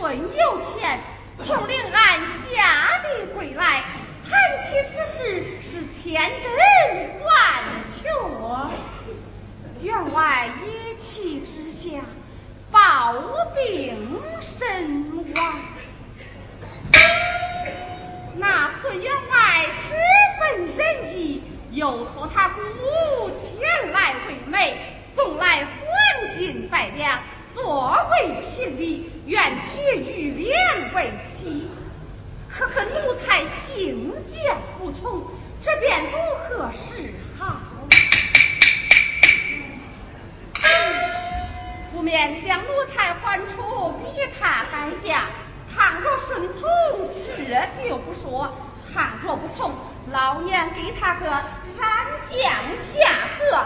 孙有钱，统领俺下地归来，谈起此事是千真万确。员外一气之下，暴病身亡。那孙员外十分仁义。又托他姑母前来为媒，送来黄金百两作为聘礼，愿娶玉莲为妻。可可奴才性见不从，这便如何是好？不免将奴才还出，逼他改嫁。倘若顺从，这就不说；倘若不从，老娘给他个斩将下河，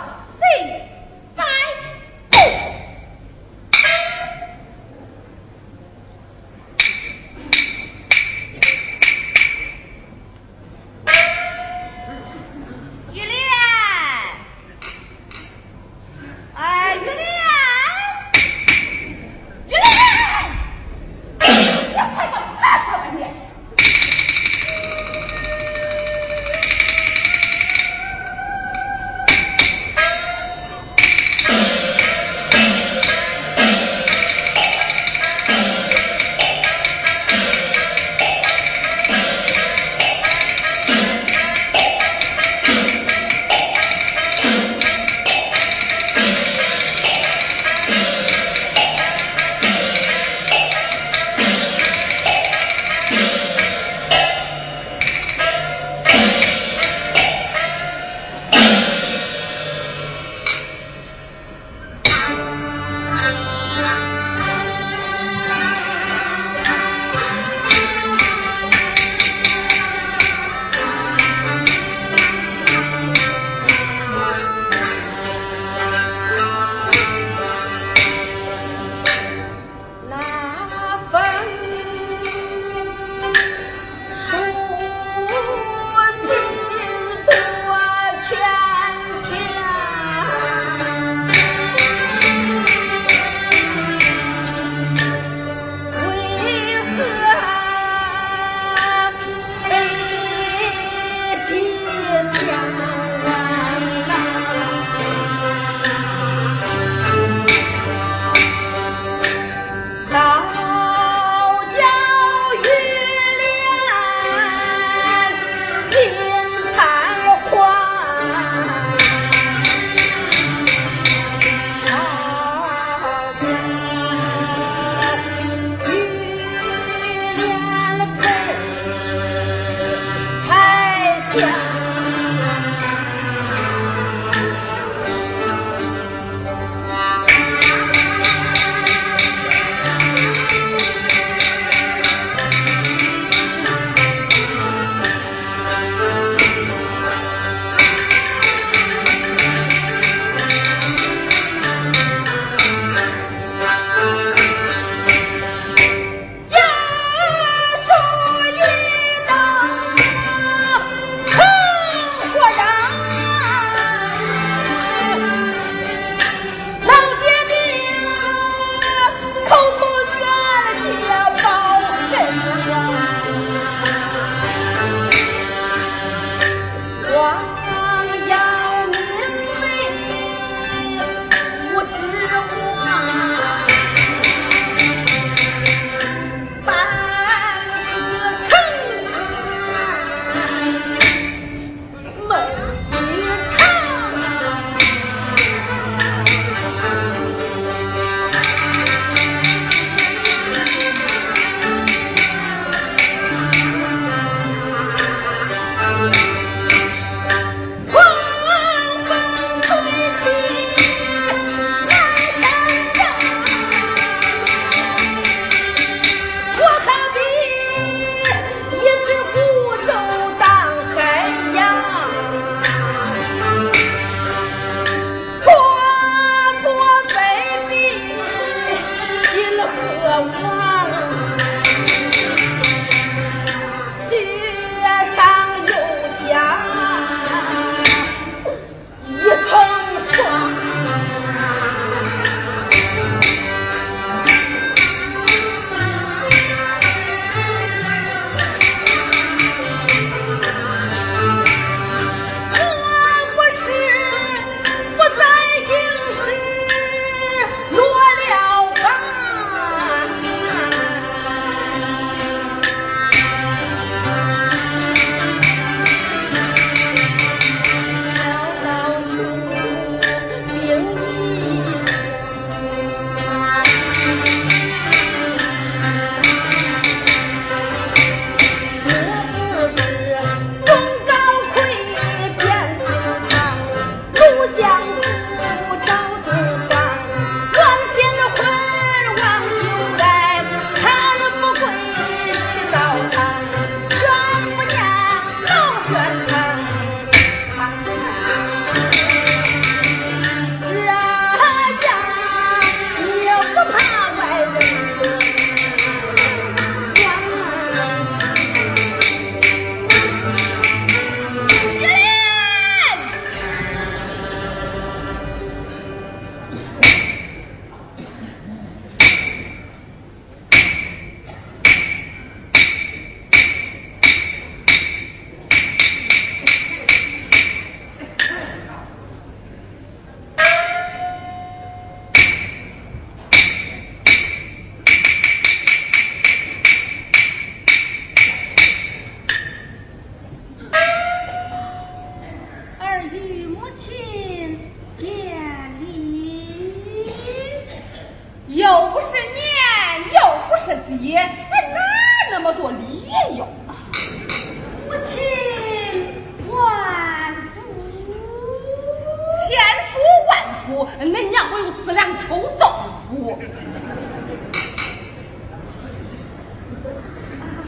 娘我有四两臭豆腐。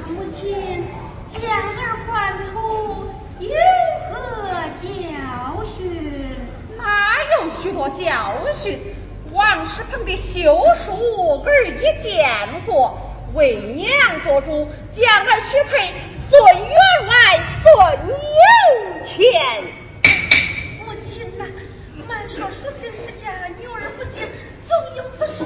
母亲将儿唤出，有何教训？哪有许多教训？王世鹏的休书儿也见过，为娘做主，将儿许配孙员外孙有钱。母亲呐，满说书信是假，女儿不信，纵有此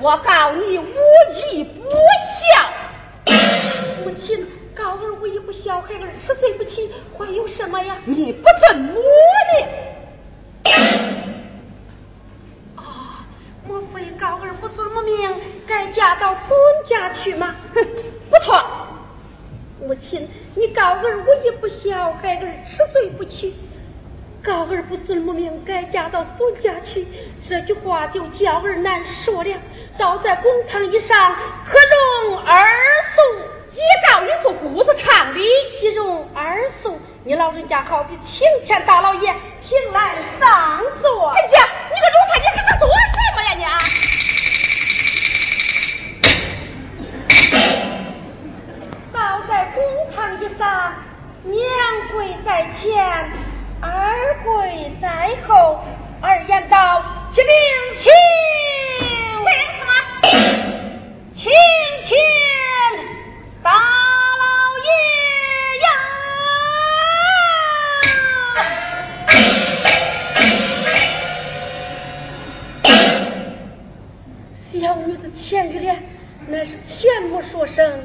我告你无义不孝。母亲，高儿无义不孝，孩儿吃罪不起，还有什么呀？你不怎母命。啊、哦，莫非高儿不尊母命，该嫁到孙家去吗？哼，不错。母亲，你高儿无义不孝，孩儿吃罪不起，就叫儿难说了，倒在公堂以上，可容二诉。一告一诉，故事常理。即容二诉，你老人家好比青天大老爷，请来上座。哎呀，你个奴才，你还想做什么呀你？倒在公堂以上，娘跪在前，二跪在后。二言道：“起兵，请，请什么？请请大老爷呀！”小女子钱玉莲，乃是前母所生，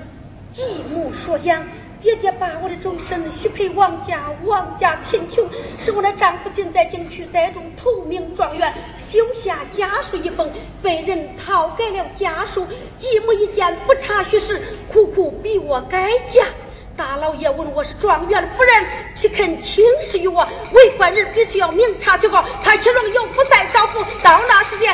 继母所养。爹爹把我的终身许配王家，王家贫穷，使我的丈夫仅在京区待中头名状元，修下家书一封，被人套改了家书，继母一见不差许时，苦苦逼我改嫁。大老爷问我是状元夫人，岂肯轻视于我？为官人必须要明察秋毫，他岂容有夫在招夫？到那时间，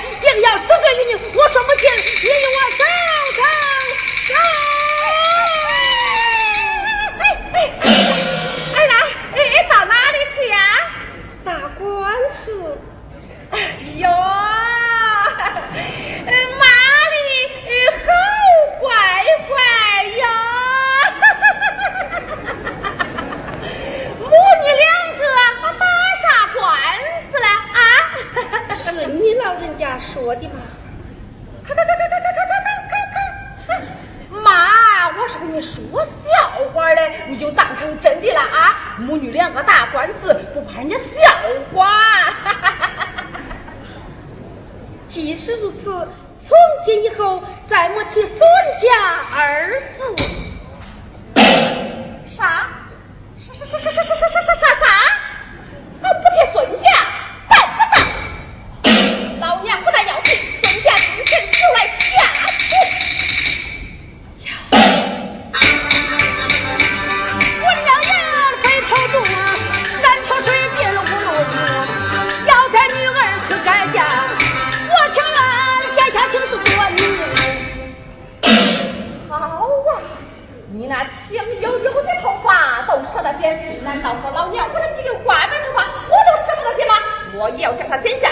是跟你说笑。话嘞，你就当成真的了啊！母女两个打官司，不怕人家笑话。即使如此，从今以后再莫提孙家二字。啥？啥啥啥啥啥啥啥啥啥啥？要，说老娘为了几根花白头发我都舍不得剪吗？我也要将它剪下，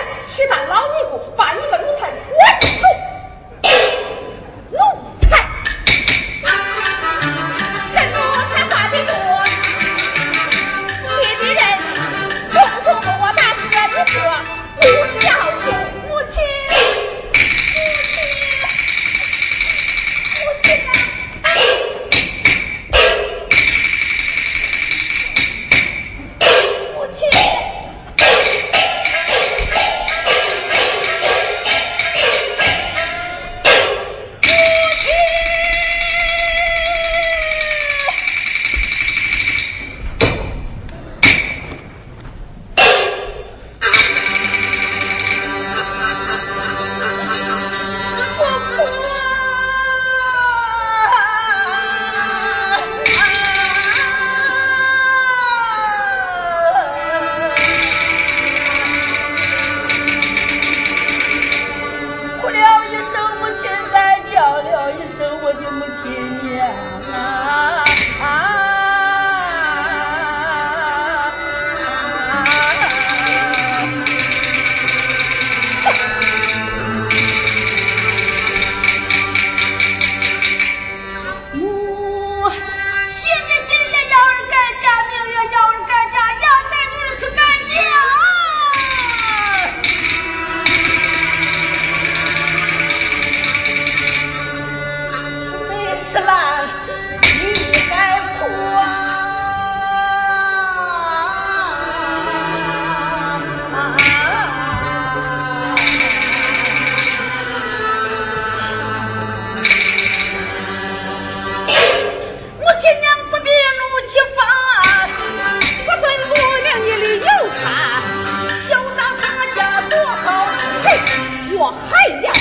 我害呀。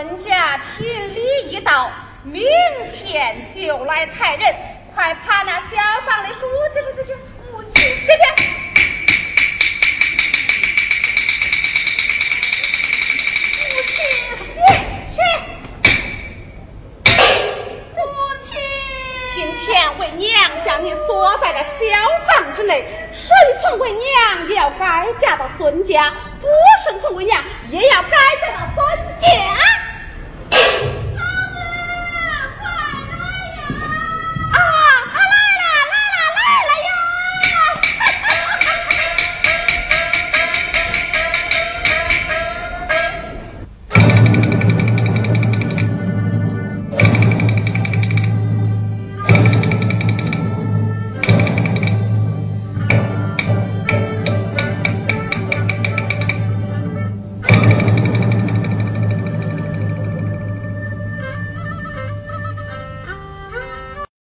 孙家聘礼已到，明天就来抬人。快爬那小房的书接、书记去，母亲接去。母亲进去。母亲，今天为娘将你锁在了小房之内，顺从为娘也要改嫁到孙家，不顺从为娘也要改嫁到孙。